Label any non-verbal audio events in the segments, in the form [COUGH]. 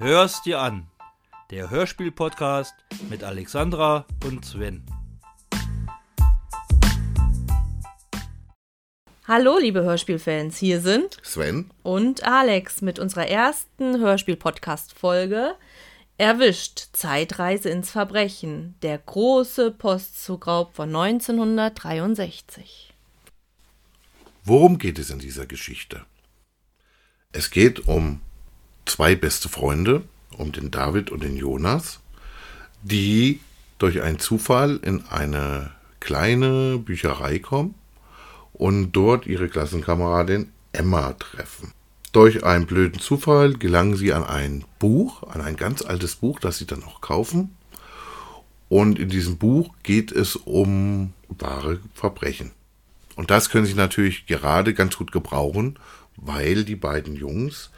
Hör's dir an. Der Hörspiel-Podcast mit Alexandra und Sven. Hallo, liebe Hörspielfans, hier sind Sven und Alex mit unserer ersten Hörspiel-Podcast-Folge Erwischt, Zeitreise ins Verbrechen, der große Postzugraub von 1963. Worum geht es in dieser Geschichte? Es geht um zwei beste Freunde, um den David und den Jonas, die durch einen Zufall in eine kleine Bücherei kommen und dort ihre Klassenkameradin Emma treffen. Durch einen blöden Zufall gelangen sie an ein Buch, an ein ganz altes Buch, das sie dann auch kaufen. Und in diesem Buch geht es um wahre Verbrechen. Und das können sie natürlich gerade ganz gut gebrauchen, weil die beiden Jungs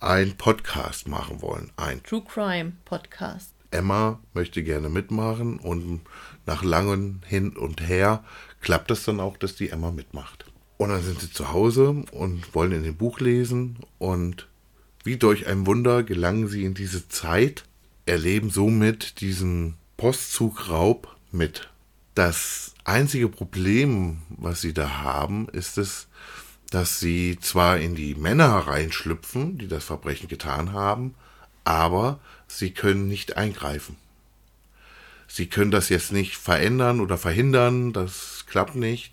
einen Podcast machen wollen. Ein True Crime Podcast. Emma möchte gerne mitmachen und nach langem Hin und Her klappt es dann auch, dass die Emma mitmacht. Und dann sind sie zu Hause und wollen in dem Buch lesen und wie durch ein Wunder gelangen sie in diese Zeit, erleben somit diesen Postzugraub mit. Das einzige Problem, was sie da haben, ist es, dass sie zwar in die Männer hereinschlüpfen, die das Verbrechen getan haben, aber sie können nicht eingreifen. Sie können das jetzt nicht verändern oder verhindern, das klappt nicht.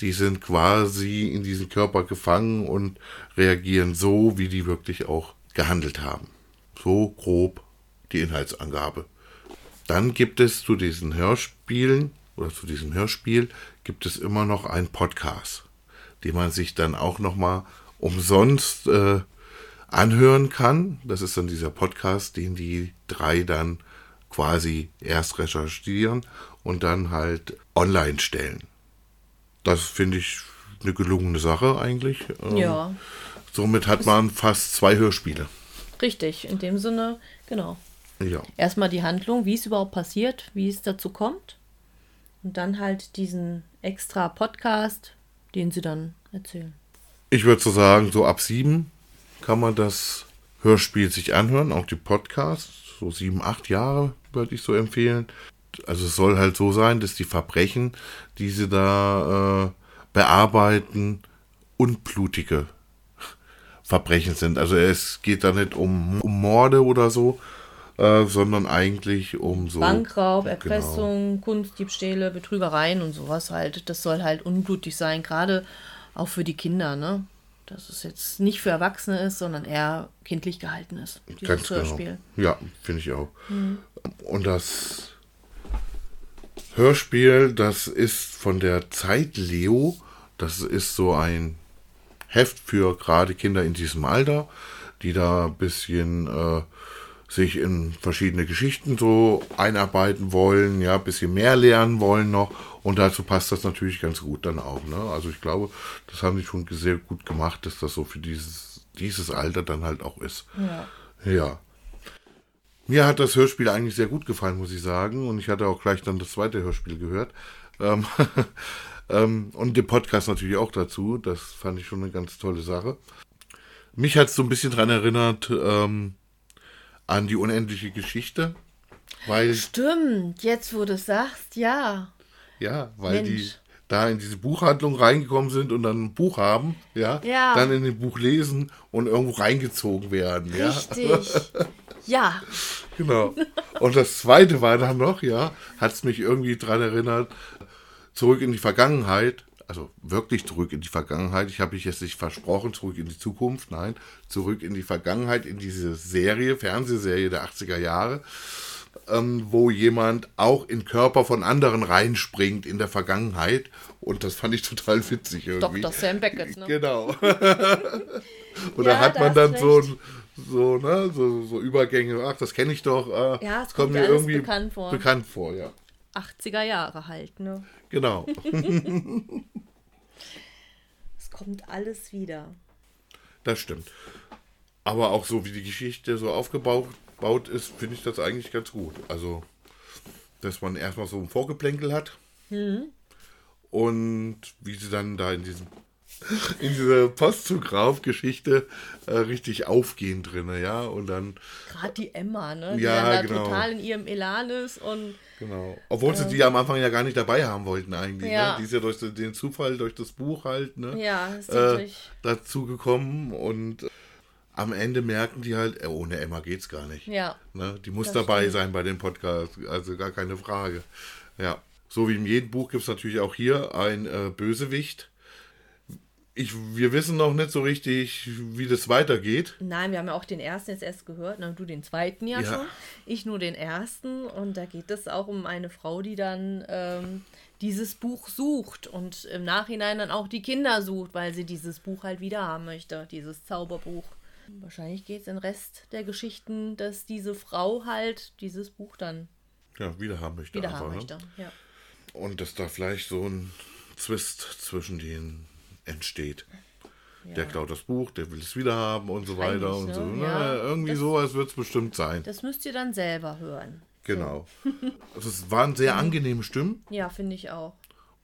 Die sind quasi in diesen Körper gefangen und reagieren so, wie die wirklich auch gehandelt haben. So grob die Inhaltsangabe. Dann gibt es zu diesen Hörspielen oder zu diesem Hörspiel gibt es immer noch einen Podcast, den man sich dann auch noch mal umsonst äh, anhören kann. Das ist dann dieser Podcast, den die drei dann quasi erst recherchieren und dann halt online stellen. Das finde ich eine gelungene Sache eigentlich. Ähm, Ja, Somit hat man fast zwei Hörspiele. richtig. In dem Sinne, genau. Ja. Erstmal die Handlung, wie es überhaupt passiert, wie es dazu kommt. Und dann halt diesen extra Podcast, den sie dann erzählen. Ich würde so sagen, so ab sieben kann man das Hörspiel sich anhören, auch die Podcasts. So sieben, acht Jahre würde ich so empfehlen. Also es soll halt so sein, dass die Verbrechen, die sie da äh, bearbeiten, unblutige Verbrechen sind. Also es geht da nicht um, um Morde oder so, äh, sondern eigentlich um so Bankraub, Genau. Erpressung, Kunstdiebstähle, Betrügereien und sowas halt. Das soll halt unblutig sein, gerade auch für die Kinder, ne? Dass es jetzt nicht für Erwachsene ist, sondern eher kindlich gehalten ist. Ganz genau. Hörspiel. Ja, finde ich auch. Und das Hörspiel, das ist von der Zeit Leo. Das ist so ein Heft für gerade Kinder in diesem Alter, die da ein bisschen äh, sich in verschiedene Geschichten so einarbeiten wollen, ja, ein bisschen mehr lernen wollen noch. Und dazu passt das natürlich ganz gut dann auch. Ne? Also ich glaube, das haben die schon sehr gut gemacht, dass das so für dieses, dieses Alter dann halt auch ist. Ja. Ja. Mir hat das Hörspiel eigentlich sehr gut gefallen, muss ich sagen. Und ich hatte auch gleich dann das zweite Hörspiel gehört. Ähm, [LAUGHS] ähm, und den Podcast natürlich auch dazu. Das fand ich schon eine ganz tolle Sache. Mich hat es so ein bisschen dran erinnert ähm, an die unendliche Geschichte. Weil, Stimmt, jetzt wo du sagst, ja. ja, weil die Mensch. da in diese Buchhandlung reingekommen sind und dann ein Buch haben, ja, Ja. dann in dem Buch lesen und irgendwo reingezogen werden, ja. Richtig. [LAUGHS] ja. Genau. Und das zweite war dann noch, ja, hat es mich irgendwie dran erinnert, zurück in die Vergangenheit, also wirklich zurück in die Vergangenheit. Ich habe mich jetzt nicht versprochen, zurück in die Zukunft, nein, zurück in die Vergangenheit, in diese Serie, Fernsehserie der 80er Jahre, ähm, wo jemand auch in Körper von anderen reinspringt in der Vergangenheit. Und das fand ich total witzig irgendwie. Dr. Sam Beckett, ne? Genau. [LAUGHS] Und da Ja, hat da man hast dann so, recht. so, ne, so, so Übergänge, ach, das kenne ich doch. Äh, Ja, es das kommt mir irgendwie bekannt vor. Bekannt vor, ja. 80er Jahre halt, ne? Genau. [LAUGHS] Kommt alles wieder. Das stimmt. Aber auch so wie die Geschichte so aufgebaut baut ist, finde ich das eigentlich ganz gut. Also, dass man erstmal so ein Vorgeplänkel hat. Mhm. Und wie sie dann da in diesem [LAUGHS] in dieser Postzugrauf-Geschichte äh, richtig aufgehen drin, ja. Und dann. Gerade die Emma, ne? Die Ja, dann da genau. total in ihrem Elan ist und Genau. Obwohl sie die am Anfang ja gar nicht dabei haben wollten eigentlich. Ja. Ne? Die ist ja durch den Zufall, durch das Buch halt, ne? ja, ist äh, dazu gekommen und äh, am Ende merken die halt, äh, ohne Emma geht's gar nicht. Ja. Ne? Die muss dabei stimmt. sein bei dem Podcast, also gar keine Frage. Ja, so wie in jedem Buch gibt es natürlich auch hier ein äh, Bösewicht. Ich, wir wissen noch nicht so richtig, wie das weitergeht. Nein, wir haben ja auch den ersten jetzt erst gehört, na, du den zweiten ja, Ja. schon, ich nur den ersten und da geht es auch um eine Frau, die dann ähm, dieses Buch sucht und im Nachhinein dann auch die Kinder sucht, weil sie dieses Buch halt wieder haben möchte, dieses Zauberbuch. Wahrscheinlich geht es den Rest der Geschichten, dass diese Frau halt dieses Buch dann Ja, wieder haben möchte. wieder einfach, haben ne? möchte. Ja. Und dass da vielleicht so ein Zwist zwischen denen entsteht. Der klaut das Buch, der will es wieder haben und so weiter und Wahrscheinlich, so. ne? Na, Ja, irgendwie das- sowas wird es bestimmt sein. Das müsst ihr dann selber hören. Genau. Also es waren sehr angenehme Stimmen, Ja, finde ich auch.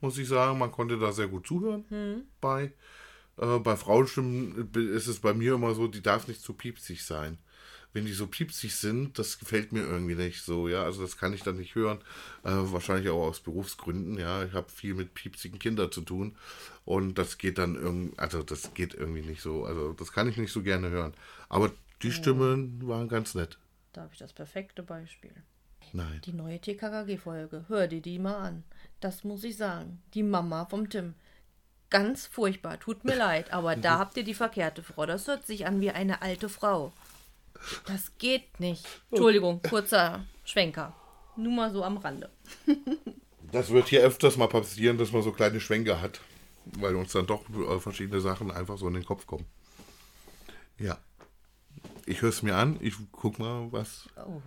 muss ich sagen. Man konnte da sehr gut zuhören Hm. bei. Äh, bei Frauenstimmen ist es bei mir immer so, die darf nicht zu piepsig sein. Wenn die so piepsig sind, das gefällt mir irgendwie nicht so, ja. Also das kann ich dann nicht hören. Äh, wahrscheinlich auch aus Berufsgründen, ja. Ich habe viel mit piepsigen Kindern zu tun. Und das geht dann irgendwie, also das geht irgendwie nicht so. Also das kann ich nicht so gerne hören. Aber die Stimmen waren ganz nett. Da habe ich das perfekte Beispiel. Nein. Die neue TKKG-Folge. Hör dir die mal an. Das muss ich sagen. Die Mama vom Tim. Ganz furchtbar. Tut mir [LAUGHS] leid, aber da habt ihr die verkehrte Frau. Das hört sich an wie eine alte Frau. Das geht nicht. Entschuldigung, kurzer Schwenker. Nur mal so am Rande. Das wird hier öfters mal passieren, dass man so kleine Schwenker hat, weil uns dann doch äh, verschiedene Sachen einfach so in den Kopf kommen. Ja. Ich höre es mir an, ich guck mal, was, Oh.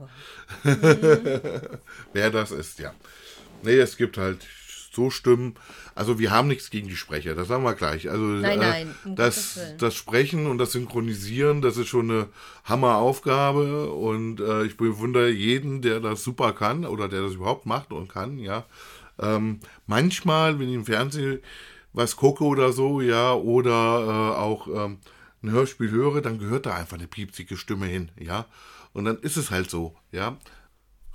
[LAUGHS] wer das ist, ja. Nee, es gibt halt so Stimmen. Also wir haben nichts gegen die Sprecher, das sagen wir gleich. Also Nein, nein, äh, um das, das Sprechen und das Synchronisieren, das ist schon eine Hammeraufgabe und äh, ich bewundere jeden, der das super kann oder der das überhaupt macht und kann, ja. Ähm, manchmal, wenn ich im Fernsehen was gucke oder so, ja, oder äh, auch ähm, ein Hörspiel höre, dann gehört da einfach eine piepsige Stimme hin, ja. Und dann ist es halt so, ja.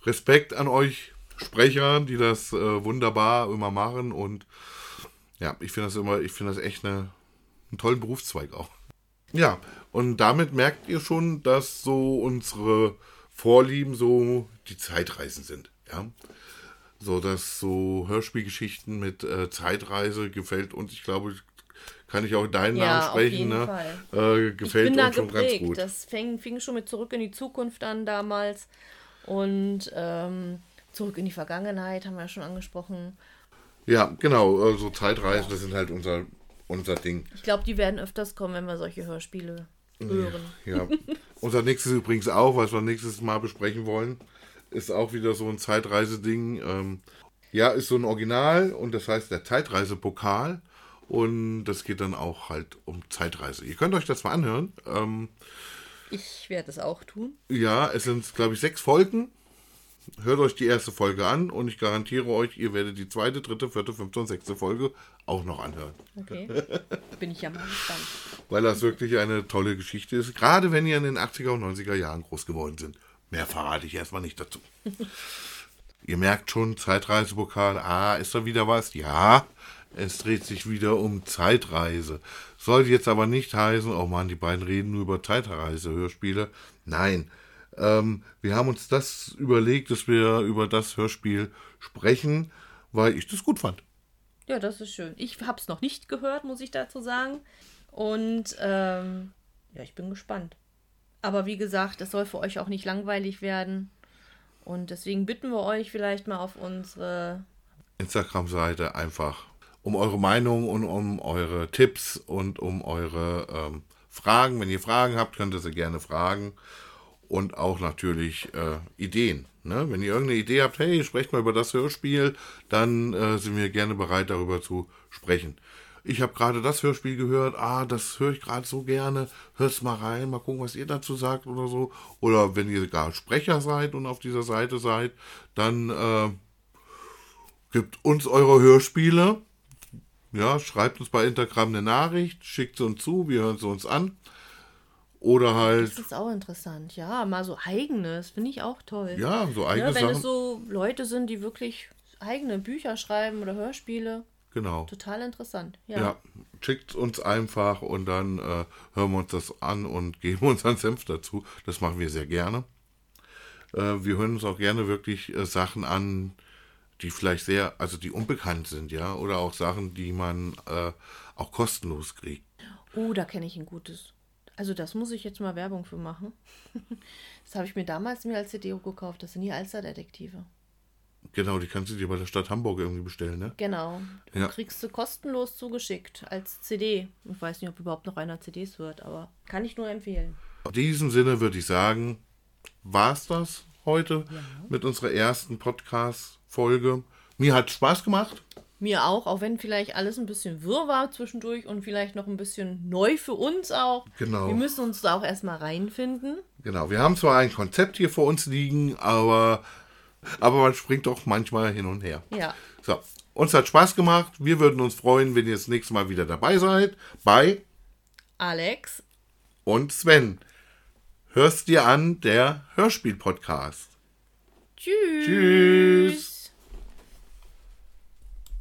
Respekt an euch Sprecher, die das äh, wunderbar immer machen und ja, ich finde das immer, ich finde das echt eine, einen tollen Berufszweig auch. Ja, und damit merkt ihr schon, dass so unsere Vorlieben so die Zeitreisen sind, ja. So, dass so Hörspielgeschichten mit äh, Zeitreise gefällt uns, ich glaube, kann ich auch deinen Ja, Namen auf sprechen, jeden ne? Fall. Äh, gefällt uns schon ganz geprägt. gut. Das fing, fing schon mit Zurück in die Zukunft an damals. Und ähm, Zurück in die Vergangenheit haben wir ja schon angesprochen. Ja, genau, so Zeitreisen, das sind halt unser, unser Ding. Ich glaube, die werden öfters kommen, wenn wir solche Hörspiele hören. Ja. [LAUGHS] Unser nächstes übrigens auch, was wir nächstes Mal besprechen wollen, ist auch wieder so ein Zeitreiseding. Ähm, ja, ist so ein Original und das heißt der Zeitreisepokal. Und das geht dann auch halt um Zeitreise. Ihr könnt euch das mal anhören. Ähm, Ich werde es auch tun. ja, es sind, glaube ich, sechs Folgen. Hört euch die erste Folge an und ich garantiere euch, ihr werdet die zweite, dritte, vierte, fünfte und sechste Folge auch noch anhören. Okay. [LAUGHS] Bin ich ja mal gespannt. weil das wirklich eine tolle Geschichte ist. Gerade wenn ihr in den 80er und 90er Jahren groß geworden sind. Mehr verrate ich erstmal nicht dazu. [LAUGHS] ihr merkt schon, Zeitreisepokal, ah, ist da wieder was? Ja, es dreht sich wieder um Zeitreise. Sollte jetzt aber nicht heißen, oh Mann, die beiden reden nur über Zeitreise-Hörspiele. Nein, ähm, wir haben uns das überlegt, dass wir über das Hörspiel sprechen, weil ich das gut fand. Ja, das ist schön. Ich habe es noch nicht gehört, muss ich dazu sagen. Und ähm, ja, ich bin gespannt. Aber wie gesagt, es soll für euch auch nicht langweilig werden. Und deswegen bitten wir euch vielleicht mal auf unsere Instagram-Seite einfach um eure Meinung und um eure Tipps und um eure ähm, Fragen. Wenn ihr Fragen habt, könnt ihr sie gerne fragen. Und auch natürlich äh, Ideen. Ne? Wenn ihr irgendeine Idee habt, hey, sprecht mal über das Hörspiel, dann äh, sind wir gerne bereit, darüber zu sprechen. Ich habe gerade das Hörspiel gehört, ah, das höre ich gerade so gerne, hört's mal rein, mal gucken, was ihr dazu sagt oder so. Oder wenn ihr gar Sprecher seid und auf dieser Seite seid, dann äh, Gebt uns eure Hörspiele, ja, schreibt uns bei Instagram eine Nachricht, schickt sie uns zu, wir hören sie uns an. Oder halt, Das ist auch interessant, ja, mal so eigenes, finde ich auch toll. ja, so eigene Ne, wenn Sachen. es so Leute sind, die wirklich eigene Bücher schreiben oder Hörspiele, genau. total interessant. Ja. Ja, schickt uns einfach und dann äh, hören wir uns das an und [LAUGHS] geben uns einen Senf dazu. Das machen wir sehr gerne. Äh, wir hören uns auch gerne wirklich äh, Sachen an, die vielleicht sehr, also die unbekannt sind, ja, oder auch Sachen, die man äh, auch kostenlos kriegt. Oh, da kenne ich ein gutes. Also das muss ich jetzt mal Werbung für machen. [LAUGHS] Das habe ich mir damals mir als CD gekauft. Das sind die Alsterdetektive. Genau, die kannst du dir bei der Stadt Hamburg irgendwie bestellen, ne? Genau. Ja. Kriegst du kostenlos zugeschickt als CD. Ich weiß nicht, ob überhaupt noch einer CDs wird, aber kann ich nur empfehlen. In diesem Sinne würde ich sagen, war's das heute mit unserer ersten Podcast-Folge. Mir hat Spaß gemacht. Mir auch, auch wenn vielleicht alles ein bisschen wirr war zwischendurch und vielleicht noch ein bisschen neu für uns auch. Genau. Wir müssen uns da auch erstmal reinfinden. Genau, wir haben zwar ein Konzept hier vor uns liegen, aber, aber man springt doch manchmal hin und her. Ja. So, uns hat Spaß gemacht. Wir würden uns freuen, wenn ihr das nächste Mal wieder dabei seid. Bei Alex, und Sven. Hörst dir an, der Hörspiel-Podcast. tschüss. Tschüss.